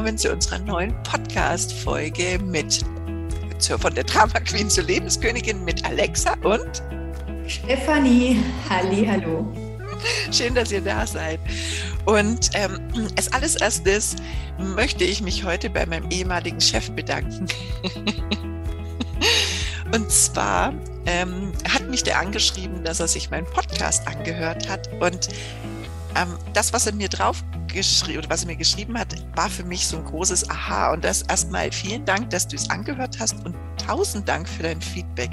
Willkommen zu unserer neuen Podcast-Folge mit von der Drama Queen zur Lebenskönigin mit Alexa und Stefanie. Halli, hallo. Schön, dass ihr da seid. Und ähm, als alles erstes möchte ich mich heute bei meinem ehemaligen Chef bedanken. Und zwar ähm, hat mich der angeschrieben, dass er sich meinen Podcast angehört hat. Und ähm, das, was er mir drauf geschrieben was er mir geschrieben hat, war für mich so ein großes Aha. Und das erstmal vielen Dank, dass du es angehört hast und tausend Dank für dein Feedback.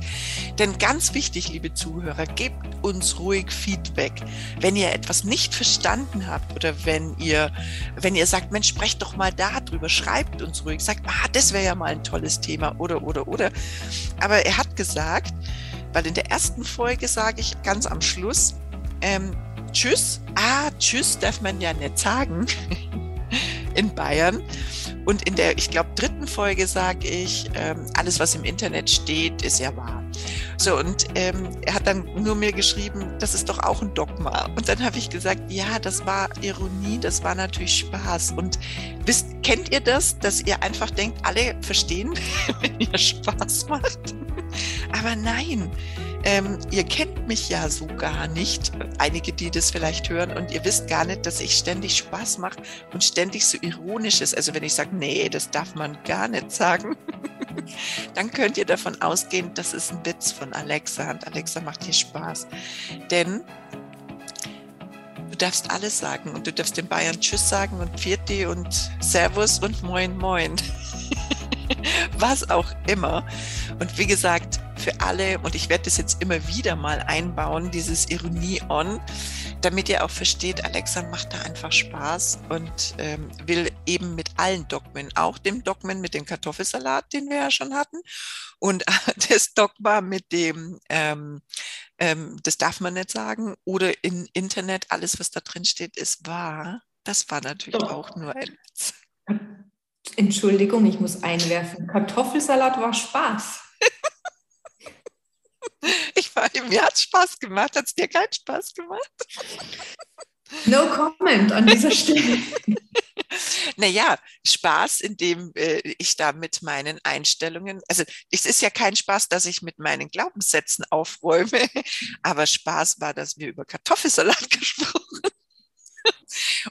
Denn ganz wichtig, liebe Zuhörer, gebt uns ruhig Feedback. Wenn ihr etwas nicht verstanden habt oder wenn ihr, wenn ihr sagt, Mensch, sprecht doch mal darüber, schreibt uns ruhig, sagt, ah, das wäre ja mal ein tolles Thema oder, oder, oder. Aber er hat gesagt, weil in der ersten Folge sage ich ganz am Schluss, ähm, Tschüss. Ah, Tschüss darf man ja nicht sagen in Bayern. Und in der, ich glaube, dritten Folge sage ich, ähm, alles, was im Internet steht, ist ja wahr. So, und ähm, er hat dann nur mir geschrieben, das ist doch auch ein Dogma. Und dann habe ich gesagt, ja, das war Ironie, das war natürlich Spaß. Und wisst, kennt ihr das, dass ihr einfach denkt, alle verstehen, wenn ihr Spaß macht? Aber nein, ähm, ihr kennt mich ja so gar nicht, einige, die das vielleicht hören, und ihr wisst gar nicht, dass ich ständig Spaß mache und ständig so ironisch ist. Also wenn ich sage, nee, das darf man gar nicht sagen, dann könnt ihr davon ausgehen, das ist ein Witz von Alexa und Alexa macht dir Spaß. Denn du darfst alles sagen und du darfst den Bayern Tschüss sagen und Vierte und Servus und Moin Moin. Was auch immer. Und wie gesagt, für alle, und ich werde das jetzt immer wieder mal einbauen, dieses Ironie on, damit ihr auch versteht, Alexa macht da einfach Spaß und ähm, will eben mit allen Dogmen, auch dem Dogmen mit dem Kartoffelsalat, den wir ja schon hatten, und das Dogma mit dem, ähm, ähm, das darf man nicht sagen, oder im Internet, alles, was da drin steht, ist wahr. Das war natürlich Doch. auch nur ein. Entschuldigung, ich muss einwerfen. Kartoffelsalat war Spaß. Ich war, mir hat es Spaß gemacht. Hat es dir keinen Spaß gemacht? No comment an dieser Stelle. Naja, Spaß, indem äh, ich da mit meinen Einstellungen, also es ist ja kein Spaß, dass ich mit meinen Glaubenssätzen aufräume, aber Spaß war, dass wir über Kartoffelsalat gesprochen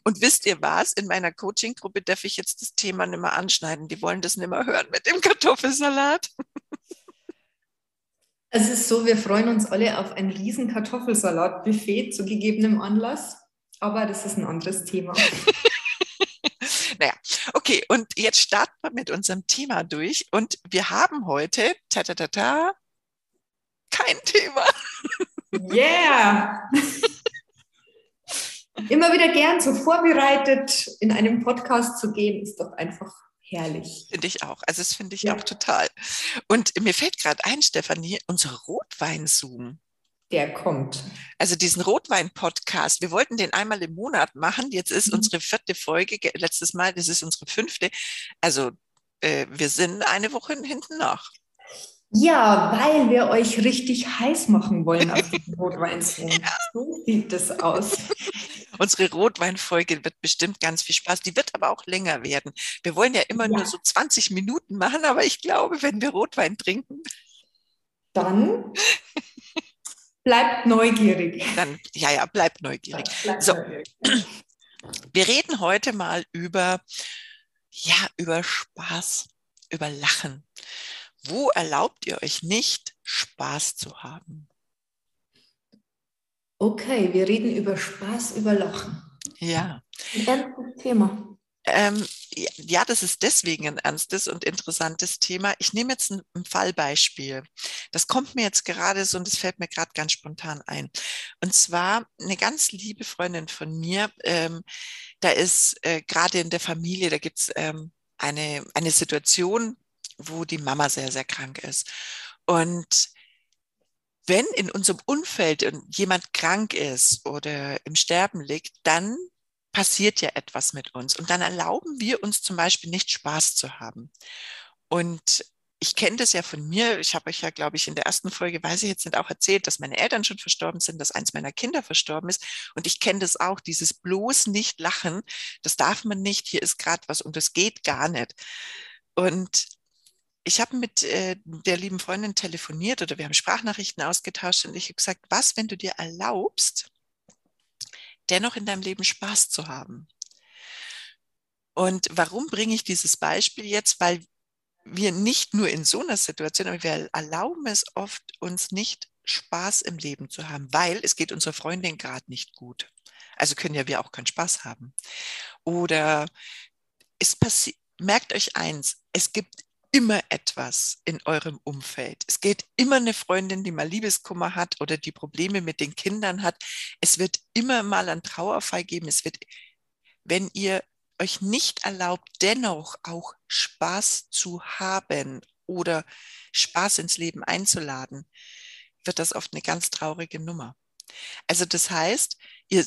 und wisst ihr was? In meiner Coaching-Gruppe darf ich jetzt das Thema nicht mehr anschneiden. Die wollen das nicht mehr hören mit dem Kartoffelsalat. Es ist so, wir freuen uns alle auf ein riesen Kartoffelsalat-Buffet zu gegebenem Anlass, aber das ist ein anderes Thema. naja, okay, und jetzt starten wir mit unserem Thema durch und wir haben heute, ta ta ta ta, kein Thema. Yeah! Immer wieder gern so vorbereitet in einem Podcast zu gehen, ist doch einfach herrlich. Finde ich auch. Also das finde ich ja. auch total. Und mir fällt gerade ein, Stefanie, unser Rotwein-Zoom. Der kommt. Also diesen Rotwein-Podcast, wir wollten den einmal im Monat machen. Jetzt ist mhm. unsere vierte Folge, letztes Mal, das ist unsere fünfte. Also äh, wir sind eine Woche hinten nach. Ja, weil wir euch richtig heiß machen wollen auf den Rotweinsong. Ja. So sieht es aus. Unsere Rotweinfolge wird bestimmt ganz viel Spaß. Die wird aber auch länger werden. Wir wollen ja immer ja. nur so 20 Minuten machen, aber ich glaube, wenn wir Rotwein trinken. Dann bleibt neugierig. Dann, ja, ja, bleibt neugierig. Bleibt so. Neugierig. Wir reden heute mal über, ja, über Spaß, über Lachen. Wo erlaubt ihr euch nicht, Spaß zu haben? Okay, wir reden über Spaß, über Lachen. Ja. Ein ernstes Thema. Ähm, ja, das ist deswegen ein ernstes und interessantes Thema. Ich nehme jetzt ein, ein, Fallbeispiel. Das kommt mir jetzt gerade so und das fällt mir gerade ganz spontan ein. Und zwar eine ganz liebe Freundin von mir, ähm, da ist äh, gerade in der Familie, da gibt es ähm, eine, eine Situation, wo die Mama sehr, sehr krank ist. Und wenn in unserem Umfeld jemand krank ist oder im Sterben liegt, dann passiert ja etwas mit uns. Und dann erlauben wir uns zum Beispiel nicht Spaß zu haben. Und ich kenne das ja von mir. Ich habe euch ja, glaube ich, in der ersten Folge, weiß ich jetzt nicht, auch erzählt, dass meine Eltern schon verstorben sind, dass eins meiner Kinder verstorben ist. Und ich kenne das auch, dieses bloß nicht lachen. Das darf man nicht. Hier ist gerade was und das geht gar nicht. Und ich habe mit äh, der lieben Freundin telefoniert oder wir haben Sprachnachrichten ausgetauscht und ich habe gesagt, was, wenn du dir erlaubst, dennoch in deinem Leben Spaß zu haben? Und warum bringe ich dieses Beispiel jetzt? Weil wir nicht nur in so einer Situation, aber wir erlauben es oft, uns nicht Spaß im Leben zu haben, weil es geht unserer Freundin gerade nicht gut. Also können ja wir auch keinen Spaß haben. Oder es passiert, merkt euch eins, es gibt immer etwas in eurem Umfeld. Es geht immer eine Freundin, die mal Liebeskummer hat oder die Probleme mit den Kindern hat. Es wird immer mal einen Trauerfall geben. Es wird, wenn ihr euch nicht erlaubt, dennoch auch Spaß zu haben oder Spaß ins Leben einzuladen, wird das oft eine ganz traurige Nummer. Also das heißt, ihr,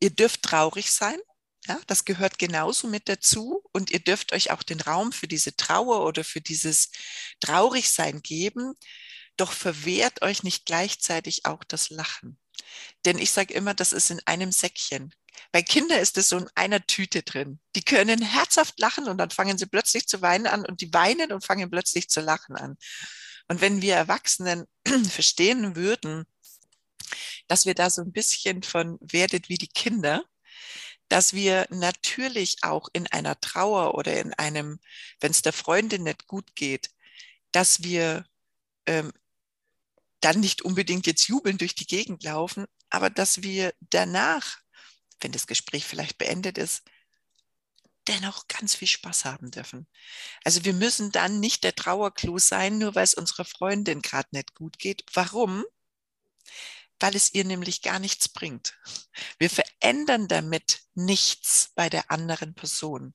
ihr dürft traurig sein, ja, das gehört genauso mit dazu und ihr dürft euch auch den Raum für diese Trauer oder für dieses Traurigsein geben, doch verwehrt euch nicht gleichzeitig auch das Lachen. Denn ich sage immer, das ist in einem Säckchen. Bei Kindern ist es so in einer Tüte drin. Die können herzhaft lachen und dann fangen sie plötzlich zu weinen an und die weinen und fangen plötzlich zu lachen an. Und wenn wir Erwachsenen verstehen würden, dass wir da so ein bisschen von werdet wie die Kinder, dass wir natürlich auch in einer Trauer oder in einem, wenn es der Freundin nicht gut geht, dass wir ähm, dann nicht unbedingt jetzt jubeln durch die Gegend laufen, aber dass wir danach wenn das Gespräch vielleicht beendet ist, dennoch ganz viel Spaß haben dürfen. Also wir müssen dann nicht der Trauerklo sein, nur weil es unserer Freundin gerade nicht gut geht. Warum? Weil es ihr nämlich gar nichts bringt. Wir verändern damit nichts bei der anderen Person,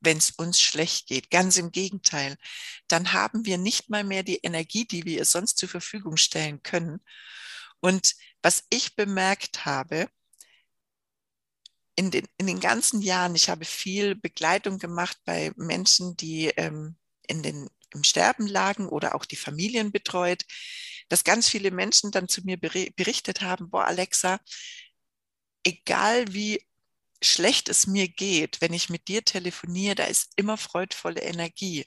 wenn es uns schlecht geht. Ganz im Gegenteil. Dann haben wir nicht mal mehr die Energie, die wir ihr sonst zur Verfügung stellen können. Und was ich bemerkt habe, in den, in den ganzen Jahren, ich habe viel Begleitung gemacht bei Menschen, die ähm, in den, im Sterben lagen oder auch die Familien betreut, dass ganz viele Menschen dann zu mir berichtet haben, boah, Alexa, egal wie schlecht es mir geht, wenn ich mit dir telefoniere, da ist immer freudvolle Energie.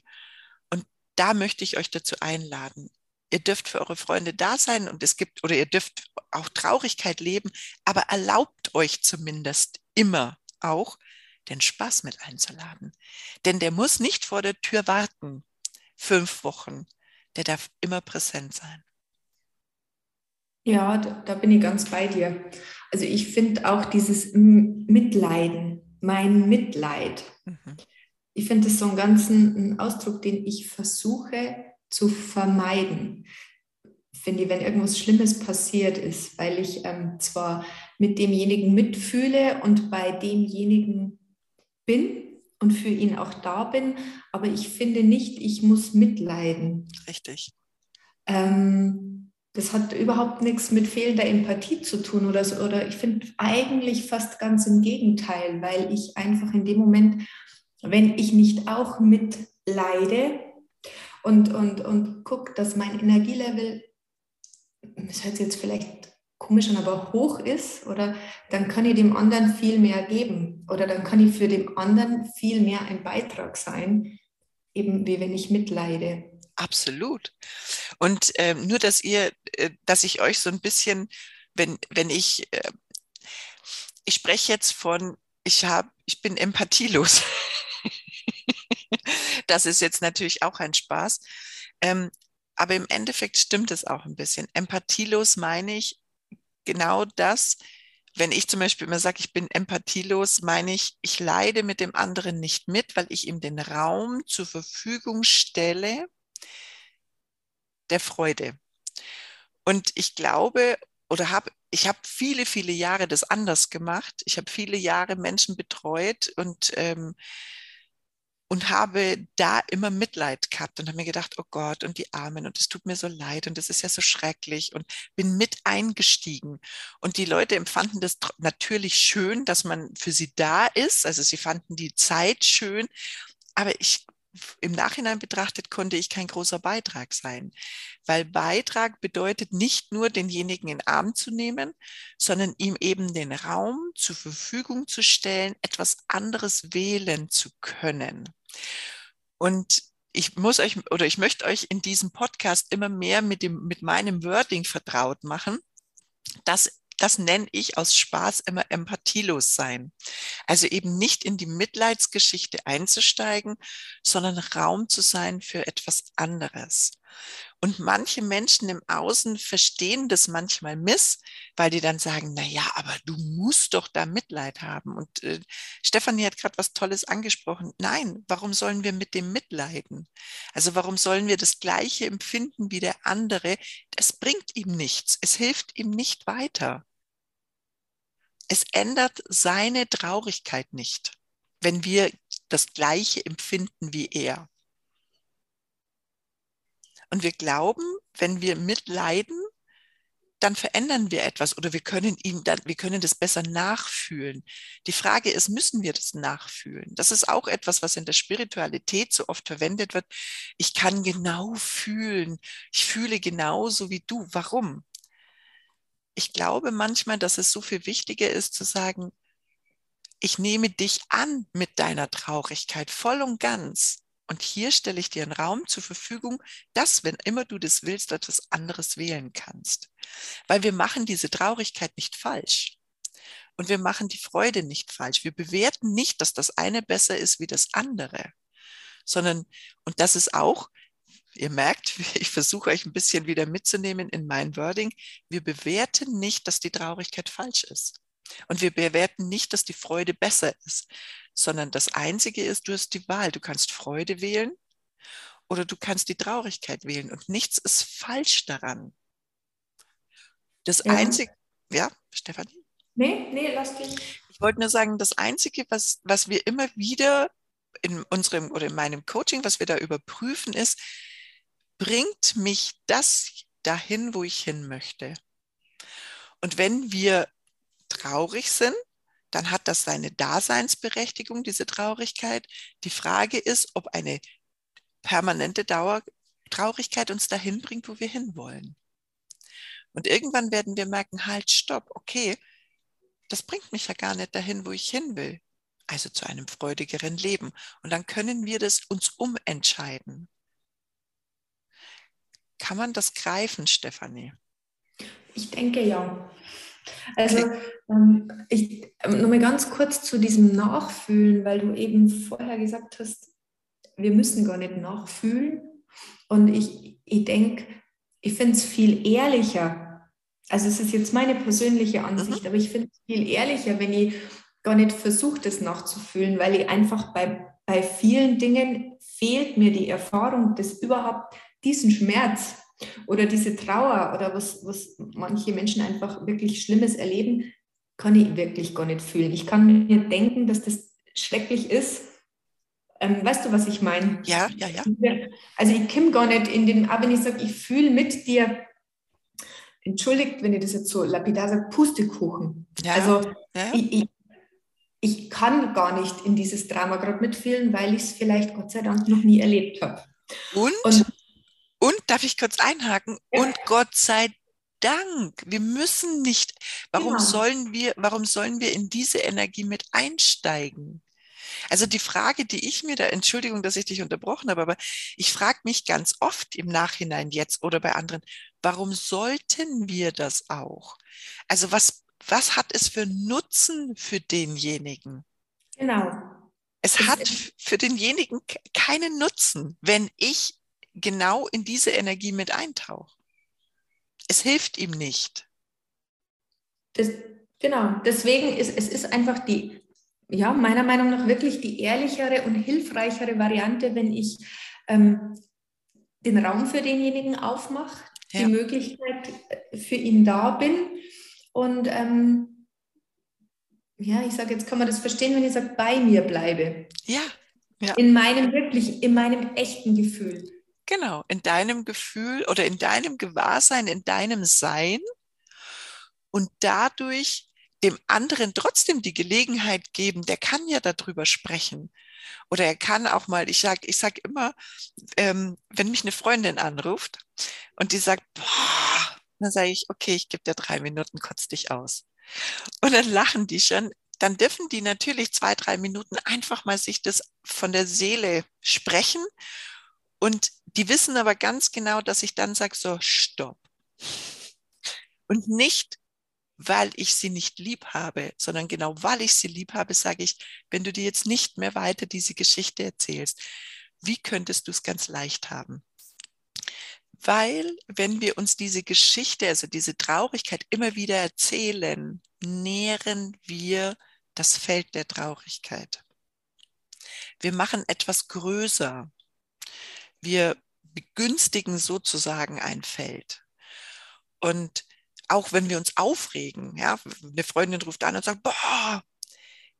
Und da möchte ich euch dazu einladen. Ihr dürft für eure Freunde da sein und es gibt, oder ihr dürft auch Traurigkeit leben, aber erlaubt euch zumindest immer auch, den Spaß mit einzuladen. Denn der muss nicht vor der Tür warten, fünf Wochen. Der darf immer präsent sein. Ja, da, da bin ich ganz bei dir. Also ich finde auch dieses Mitleiden, mein Mitleid. Mhm. Ich finde das so einen ganzen Ausdruck, den ich versuche zu vermeiden finde ich, wenn irgendwas Schlimmes passiert ist, weil ich ähm, zwar mit demjenigen mitfühle und bei demjenigen bin und für ihn auch da bin, aber ich finde nicht, ich muss mitleiden. Richtig. Ähm, das hat überhaupt nichts mit fehlender Empathie zu tun oder so, oder ich finde eigentlich fast ganz im Gegenteil, weil ich einfach in dem Moment, wenn ich nicht auch mitleide und, und, und gucke, dass mein Energielevel das hört sich jetzt vielleicht komisch an, aber hoch ist, oder dann kann ich dem anderen viel mehr geben oder dann kann ich für den anderen viel mehr ein Beitrag sein, eben wie wenn ich mitleide. Absolut. Und ähm, nur, dass ihr, äh, dass ich euch so ein bisschen, wenn, wenn ich, äh, ich spreche jetzt von, ich habe, ich bin empathielos. das ist jetzt natürlich auch ein Spaß. Ähm, aber im Endeffekt stimmt es auch ein bisschen. Empathielos meine ich genau das. Wenn ich zum Beispiel immer sage, ich bin empathielos, meine ich, ich leide mit dem anderen nicht mit, weil ich ihm den Raum zur Verfügung stelle der Freude. Und ich glaube oder habe, ich habe viele, viele Jahre das anders gemacht. Ich habe viele Jahre Menschen betreut und ähm, und habe da immer Mitleid gehabt und habe mir gedacht, oh Gott, und die Armen, und es tut mir so leid und es ist ja so schrecklich und bin mit eingestiegen. Und die Leute empfanden das natürlich schön, dass man für sie da ist. Also sie fanden die Zeit schön. Aber ich im Nachhinein betrachtet konnte ich kein großer Beitrag sein, weil Beitrag bedeutet nicht nur denjenigen in Arm zu nehmen, sondern ihm eben den Raum zur Verfügung zu stellen, etwas anderes wählen zu können. Und ich muss euch oder ich möchte euch in diesem Podcast immer mehr mit dem, mit meinem Wording vertraut machen, dass das nenne ich aus Spaß immer empathielos sein. Also eben nicht in die Mitleidsgeschichte einzusteigen, sondern Raum zu sein für etwas anderes. Und manche Menschen im Außen verstehen das manchmal miss, weil die dann sagen, na ja, aber du musst doch da Mitleid haben. Und äh, Stefanie hat gerade was Tolles angesprochen. Nein, warum sollen wir mit dem mitleiden? Also warum sollen wir das Gleiche empfinden wie der andere? Das bringt ihm nichts. Es hilft ihm nicht weiter. Es ändert seine Traurigkeit nicht, wenn wir das Gleiche empfinden wie er. Und wir glauben, wenn wir mitleiden, dann verändern wir etwas oder wir können ihm dann, wir können das besser nachfühlen. Die Frage ist, müssen wir das nachfühlen? Das ist auch etwas, was in der Spiritualität so oft verwendet wird. Ich kann genau fühlen. Ich fühle genauso wie du. Warum? Ich glaube manchmal, dass es so viel wichtiger ist zu sagen, ich nehme dich an mit deiner Traurigkeit voll und ganz. Und hier stelle ich dir einen Raum zur Verfügung, dass, wenn immer du das willst, etwas anderes wählen kannst. Weil wir machen diese Traurigkeit nicht falsch. Und wir machen die Freude nicht falsch. Wir bewerten nicht, dass das eine besser ist wie das andere, sondern, und das ist auch Ihr merkt, ich versuche euch ein bisschen wieder mitzunehmen in mein Wording. Wir bewerten nicht, dass die Traurigkeit falsch ist. Und wir bewerten nicht, dass die Freude besser ist, sondern das Einzige ist, du hast die Wahl. Du kannst Freude wählen oder du kannst die Traurigkeit wählen. Und nichts ist falsch daran. Das ja. Einzige, ja, Stefanie? Nee, nee, lass dich. Ich wollte nur sagen, das Einzige, was, was wir immer wieder in unserem oder in meinem Coaching, was wir da überprüfen, ist, bringt mich das dahin, wo ich hin möchte. Und wenn wir traurig sind, dann hat das seine Daseinsberechtigung, diese Traurigkeit. Die Frage ist, ob eine permanente Dauer Traurigkeit uns dahin bringt, wo wir hinwollen. Und irgendwann werden wir merken, halt, stopp, okay, das bringt mich ja gar nicht dahin, wo ich hin will. Also zu einem freudigeren Leben. Und dann können wir das uns umentscheiden. Kann man das greifen, Stefanie? Ich denke ja. Also ähm, ich ähm, nochmal ganz kurz zu diesem Nachfühlen, weil du eben vorher gesagt hast, wir müssen gar nicht nachfühlen. Und ich, ich denke, ich finde es viel ehrlicher. Also es ist jetzt meine persönliche Ansicht, mhm. aber ich finde es viel ehrlicher, wenn ich gar nicht versuche, das nachzufühlen, weil ich einfach bei, bei vielen Dingen fehlt mir die Erfahrung, das überhaupt diesen Schmerz oder diese Trauer oder was, was manche Menschen einfach wirklich Schlimmes erleben, kann ich wirklich gar nicht fühlen. Ich kann mir denken, dass das schrecklich ist. Ähm, weißt du, was ich meine? Ja, ja, ja. Also ich komme gar nicht in den, aber wenn ich sage, ich fühle mit dir, entschuldigt, wenn ich das jetzt so lapidar sage, Pustekuchen. Ja, also ja. Ich, ich, ich kann gar nicht in dieses Drama gerade mitfühlen, weil ich es vielleicht Gott sei Dank noch nie erlebt habe. Und? Und und darf ich kurz einhaken? Ja. Und Gott sei Dank, wir müssen nicht. Warum genau. sollen wir, warum sollen wir in diese Energie mit einsteigen? Also die Frage, die ich mir da, Entschuldigung, dass ich dich unterbrochen habe, aber ich frage mich ganz oft im Nachhinein jetzt oder bei anderen, warum sollten wir das auch? Also was, was hat es für Nutzen für denjenigen? Genau. Es hat für denjenigen keinen Nutzen, wenn ich genau in diese Energie mit eintauche. Es hilft ihm nicht. Das, genau, deswegen ist es ist einfach die, ja, meiner Meinung nach wirklich die ehrlichere und hilfreichere Variante, wenn ich ähm, den Raum für denjenigen aufmache, ja. die Möglichkeit äh, für ihn da bin und ähm, ja, ich sage, jetzt kann man das verstehen, wenn ich sage, bei mir bleibe. Ja. ja. In meinem wirklich, in meinem echten Gefühl. Genau, in deinem Gefühl oder in deinem Gewahrsein, in deinem Sein und dadurch dem anderen trotzdem die Gelegenheit geben, der kann ja darüber sprechen. Oder er kann auch mal, ich sage ich sag immer, ähm, wenn mich eine Freundin anruft und die sagt, boah, dann sage ich, okay, ich gebe dir drei Minuten, kotz dich aus. Und dann lachen die schon. Dann dürfen die natürlich zwei, drei Minuten einfach mal sich das von der Seele sprechen. Und die wissen aber ganz genau, dass ich dann sage, so, stopp. Und nicht, weil ich sie nicht lieb habe, sondern genau weil ich sie lieb habe, sage ich, wenn du dir jetzt nicht mehr weiter diese Geschichte erzählst, wie könntest du es ganz leicht haben? Weil wenn wir uns diese Geschichte, also diese Traurigkeit immer wieder erzählen, nähren wir das Feld der Traurigkeit. Wir machen etwas größer. Wir begünstigen sozusagen ein Feld. Und auch wenn wir uns aufregen, ja, eine Freundin ruft an und sagt, boah,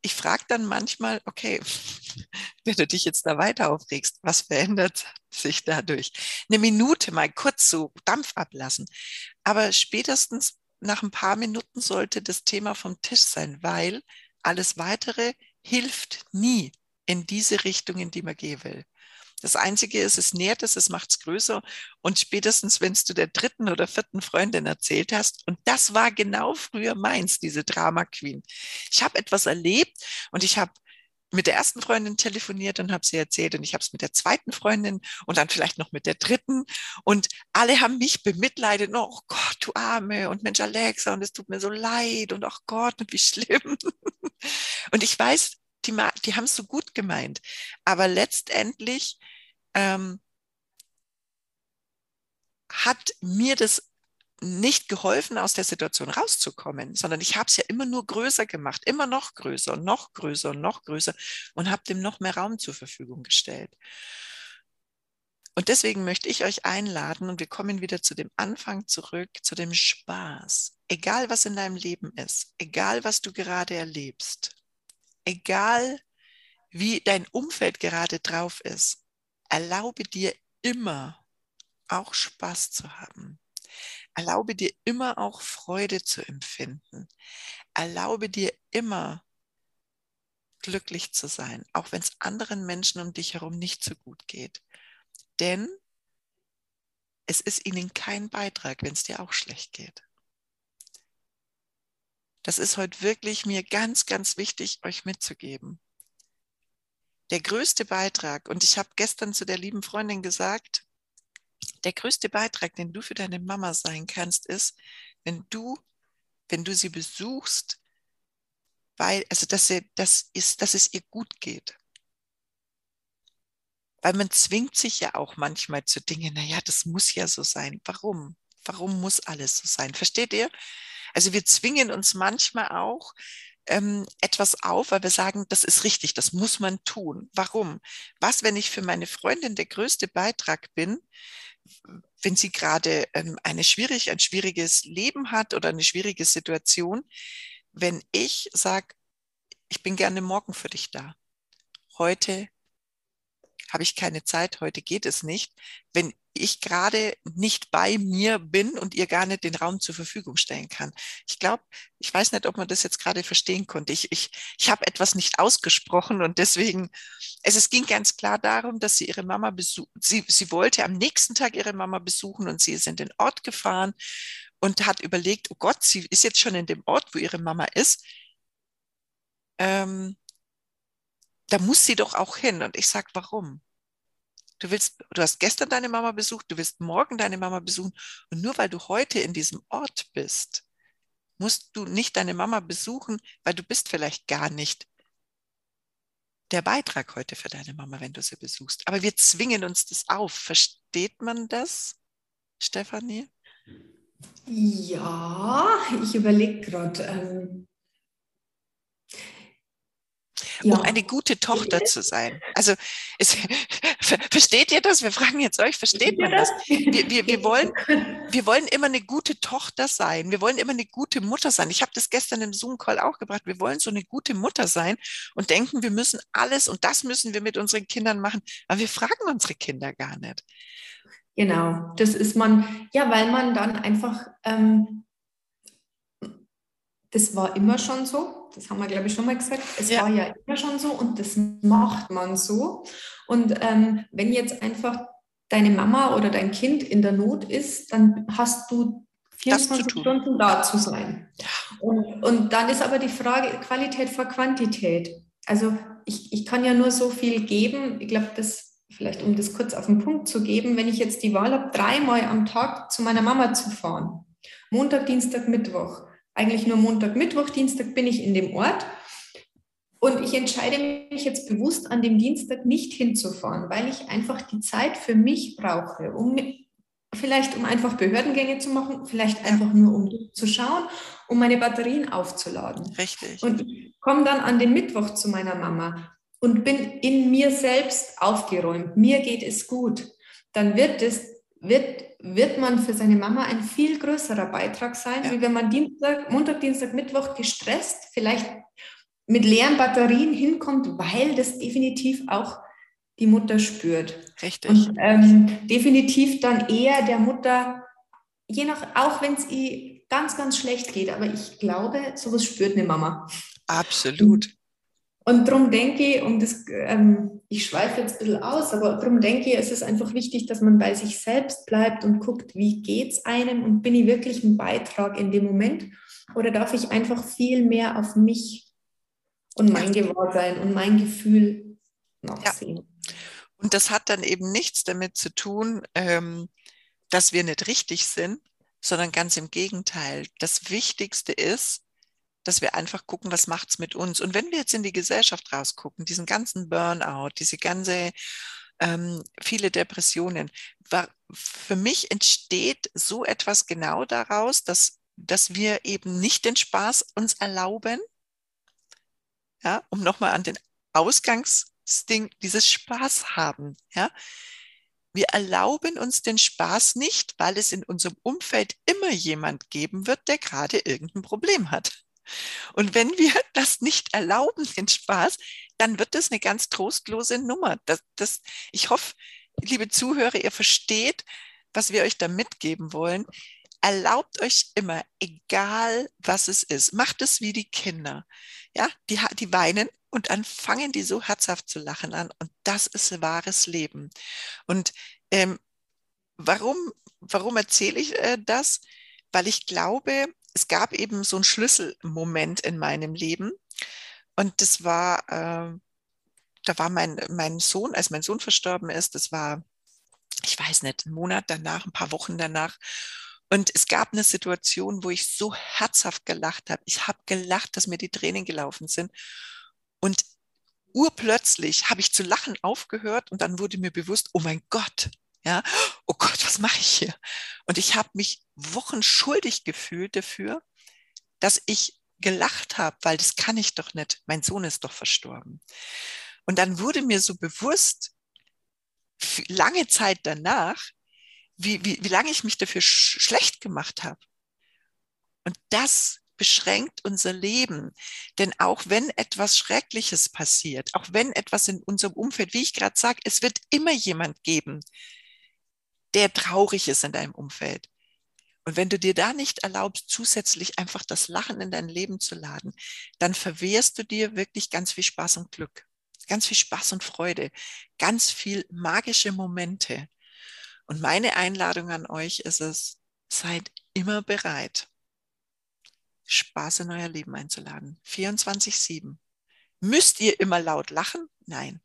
ich frage dann manchmal, okay, wenn du dich jetzt da weiter aufregst, was verändert sich dadurch? Eine Minute mal kurz so Dampf ablassen. Aber spätestens nach ein paar Minuten sollte das Thema vom Tisch sein, weil alles weitere hilft nie in diese Richtung, in die man gehen will. Das Einzige ist, es nährt es, es macht es größer. Und spätestens, wenn du der dritten oder vierten Freundin erzählt hast, und das war genau früher meins, diese Drama Queen. Ich habe etwas erlebt und ich habe mit der ersten Freundin telefoniert und habe sie erzählt und ich habe es mit der zweiten Freundin und dann vielleicht noch mit der dritten und alle haben mich bemitleidet, oh Gott, du Arme und Mensch Alexa und es tut mir so leid und oh Gott und wie schlimm. Und ich weiß, die, die haben es so gut gemeint, aber letztendlich ähm, hat mir das nicht geholfen, aus der Situation rauszukommen, sondern ich habe es ja immer nur größer gemacht, immer noch größer und noch größer und noch größer und habe dem noch mehr Raum zur Verfügung gestellt. Und deswegen möchte ich euch einladen und wir kommen wieder zu dem Anfang zurück, zu dem Spaß. Egal was in deinem Leben ist, egal was du gerade erlebst, egal wie dein Umfeld gerade drauf ist, erlaube dir immer auch Spaß zu haben. Erlaube dir immer auch Freude zu empfinden. Erlaube dir immer glücklich zu sein, auch wenn es anderen Menschen um dich herum nicht so gut geht. Denn es ist ihnen kein Beitrag, wenn es dir auch schlecht geht. Das ist heute wirklich mir ganz, ganz wichtig, euch mitzugeben. Der größte Beitrag, und ich habe gestern zu der lieben Freundin gesagt, der größte Beitrag, den du für deine Mama sein kannst, ist, wenn du, wenn du sie besuchst, weil, also dass, sie, das ist, dass es ihr gut geht. Weil man zwingt sich ja auch manchmal zu Dingen, naja, das muss ja so sein. Warum? Warum muss alles so sein? Versteht ihr? Also wir zwingen uns manchmal auch ähm, etwas auf, weil wir sagen, das ist richtig, das muss man tun. Warum? Was, wenn ich für meine Freundin der größte Beitrag bin, wenn sie gerade ähm, eine schwierig, ein schwieriges Leben hat oder eine schwierige Situation, wenn ich sage, ich bin gerne morgen für dich da. Heute habe ich keine Zeit, heute geht es nicht. Wenn ich gerade nicht bei mir bin und ihr gar nicht den Raum zur Verfügung stellen kann. Ich glaube, ich weiß nicht, ob man das jetzt gerade verstehen konnte. Ich, ich, ich habe etwas nicht ausgesprochen und deswegen, es, es ging ganz klar darum, dass sie ihre Mama besucht, sie, sie wollte am nächsten Tag ihre Mama besuchen und sie ist in den Ort gefahren und hat überlegt, oh Gott, sie ist jetzt schon in dem Ort, wo ihre Mama ist. Ähm, da muss sie doch auch hin. Und ich sage, warum? Du willst, du hast gestern deine Mama besucht, du willst morgen deine Mama besuchen. Und nur weil du heute in diesem Ort bist, musst du nicht deine Mama besuchen, weil du bist vielleicht gar nicht der Beitrag heute für deine Mama, wenn du sie besuchst. Aber wir zwingen uns das auf. Versteht man das, Stefanie? Ja, ich überlege gerade. Ähm, ja. um eine gute Tochter zu sein. Also es, versteht ihr das? Wir fragen jetzt euch, versteht man das? Wir, wir, wir, wollen, wir wollen immer eine gute Tochter sein. Wir wollen immer eine gute Mutter sein. Ich habe das gestern im Zoom-Call auch gebracht. Wir wollen so eine gute Mutter sein und denken, wir müssen alles und das müssen wir mit unseren Kindern machen. Aber wir fragen unsere Kinder gar nicht. Genau, das ist man, ja, weil man dann einfach ähm, das war immer schon so. Das haben wir, glaube ich, schon mal gesagt. Es ja. war ja immer schon so und das macht man so. Und ähm, wenn jetzt einfach deine Mama oder dein Kind in der Not ist, dann hast du 24 Stunden da zu sein. Und, und dann ist aber die Frage Qualität vor Quantität. Also ich, ich kann ja nur so viel geben. Ich glaube, das vielleicht um das kurz auf den Punkt zu geben, wenn ich jetzt die Wahl habe, dreimal am Tag zu meiner Mama zu fahren, Montag, Dienstag, Mittwoch, eigentlich nur Montag, Mittwoch, Dienstag bin ich in dem Ort und ich entscheide mich jetzt bewusst an dem Dienstag nicht hinzufahren, weil ich einfach die Zeit für mich brauche, um vielleicht um einfach Behördengänge zu machen, vielleicht einfach nur um zu schauen, um meine Batterien aufzuladen. Richtig. Und ich komme dann an den Mittwoch zu meiner Mama und bin in mir selbst aufgeräumt. Mir geht es gut. Dann wird es wird, wird man für seine Mama ein viel größerer Beitrag sein, ja. wie wenn man Dienstag, Montag, Dienstag, Mittwoch gestresst, vielleicht mit leeren Batterien hinkommt, weil das definitiv auch die Mutter spürt. Richtig. Und ähm, definitiv dann eher der Mutter, je nach, auch wenn es ihr ganz, ganz schlecht geht, aber ich glaube, sowas spürt eine Mama. Absolut. Und darum denke ich, und das, ähm, ich schweife jetzt ein bisschen aus, aber darum denke ich, es ist einfach wichtig, dass man bei sich selbst bleibt und guckt, wie geht es einem und bin ich wirklich ein Beitrag in dem Moment oder darf ich einfach viel mehr auf mich und mein Gewahrsein und mein Gefühl nachsehen. Ja. Und das hat dann eben nichts damit zu tun, ähm, dass wir nicht richtig sind, sondern ganz im Gegenteil. Das Wichtigste ist, dass wir einfach gucken, was macht's mit uns. Und wenn wir jetzt in die Gesellschaft rausgucken, diesen ganzen Burnout, diese ganze ähm, viele Depressionen, war, für mich entsteht so etwas genau daraus, dass, dass wir eben nicht den Spaß uns erlauben, ja, um nochmal an den Ausgangsding, dieses Spaß haben, ja. Wir erlauben uns den Spaß nicht, weil es in unserem Umfeld immer jemand geben wird, der gerade irgendein Problem hat. Und wenn wir das nicht erlauben, den Spaß, dann wird das eine ganz trostlose Nummer. Das, das, ich hoffe, liebe Zuhörer, ihr versteht, was wir euch da mitgeben wollen. Erlaubt euch immer, egal was es ist, macht es wie die Kinder. Ja, die, die weinen und dann fangen die so herzhaft zu lachen an. Und das ist wahres Leben. Und ähm, warum, warum erzähle ich äh, das? Weil ich glaube, es gab eben so einen Schlüsselmoment in meinem Leben. Und das war, äh, da war mein, mein Sohn, als mein Sohn verstorben ist, das war, ich weiß nicht, einen Monat danach, ein paar Wochen danach. Und es gab eine Situation, wo ich so herzhaft gelacht habe. Ich habe gelacht, dass mir die Tränen gelaufen sind. Und urplötzlich habe ich zu lachen aufgehört und dann wurde mir bewusst, oh mein Gott, ja, oh Gott, was mache ich hier? Und ich habe mich Wochen schuldig gefühlt dafür, dass ich gelacht habe, weil das kann ich doch nicht. Mein Sohn ist doch verstorben. Und dann wurde mir so bewusst, lange Zeit danach, wie, wie, wie lange ich mich dafür sch schlecht gemacht habe. Und das beschränkt unser Leben. Denn auch wenn etwas Schreckliches passiert, auch wenn etwas in unserem Umfeld, wie ich gerade sage, es wird immer jemand geben, der traurig ist in deinem Umfeld. Und wenn du dir da nicht erlaubst, zusätzlich einfach das Lachen in dein Leben zu laden, dann verwehrst du dir wirklich ganz viel Spaß und Glück, ganz viel Spaß und Freude, ganz viel magische Momente. Und meine Einladung an euch ist es, seid immer bereit, Spaß in euer Leben einzuladen. 24-7. Müsst ihr immer laut lachen? Nein.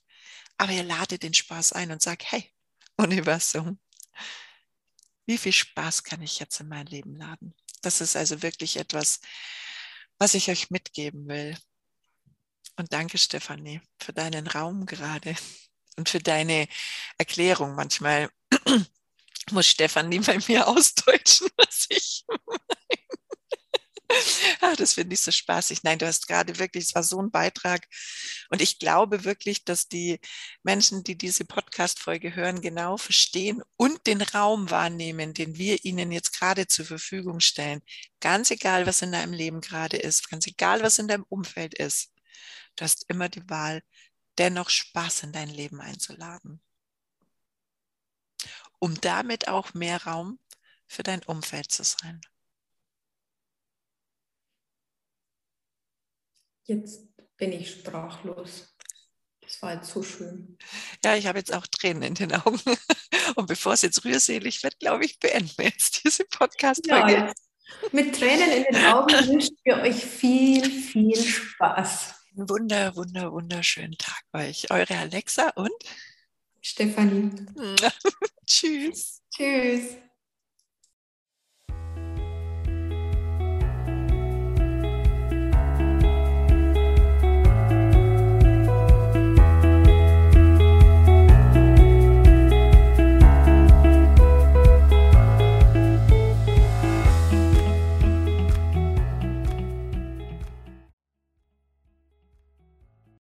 Aber ihr ladet den Spaß ein und sagt, hey, Universum, wie viel Spaß kann ich jetzt in mein Leben laden? Das ist also wirklich etwas, was ich euch mitgeben will. Und danke, Stefanie, für deinen Raum gerade und für deine Erklärung. Manchmal muss Stefanie bei mir ausdeutschen, was ich ah, das finde ich so spaßig. Nein, du hast gerade wirklich, es war so ein Beitrag. Und ich glaube wirklich, dass die Menschen, die diese Podcast-Folge hören, genau verstehen und den Raum wahrnehmen, den wir ihnen jetzt gerade zur Verfügung stellen. Ganz egal, was in deinem Leben gerade ist, ganz egal, was in deinem Umfeld ist. Du hast immer die Wahl, dennoch Spaß in dein Leben einzuladen. Um damit auch mehr Raum für dein Umfeld zu sein. Jetzt bin ich sprachlos. Das war jetzt so schön. Ja, ich habe jetzt auch Tränen in den Augen. Und bevor es jetzt rührselig wird, glaube ich, beenden wir jetzt diese Podcast-Folge. Ja, mit Tränen in den Augen wünschen wir euch viel, viel Spaß. Einen wunder, wunder, wunderschönen Tag euch. Eure Alexa und Stefanie. Tschüss. Tschüss.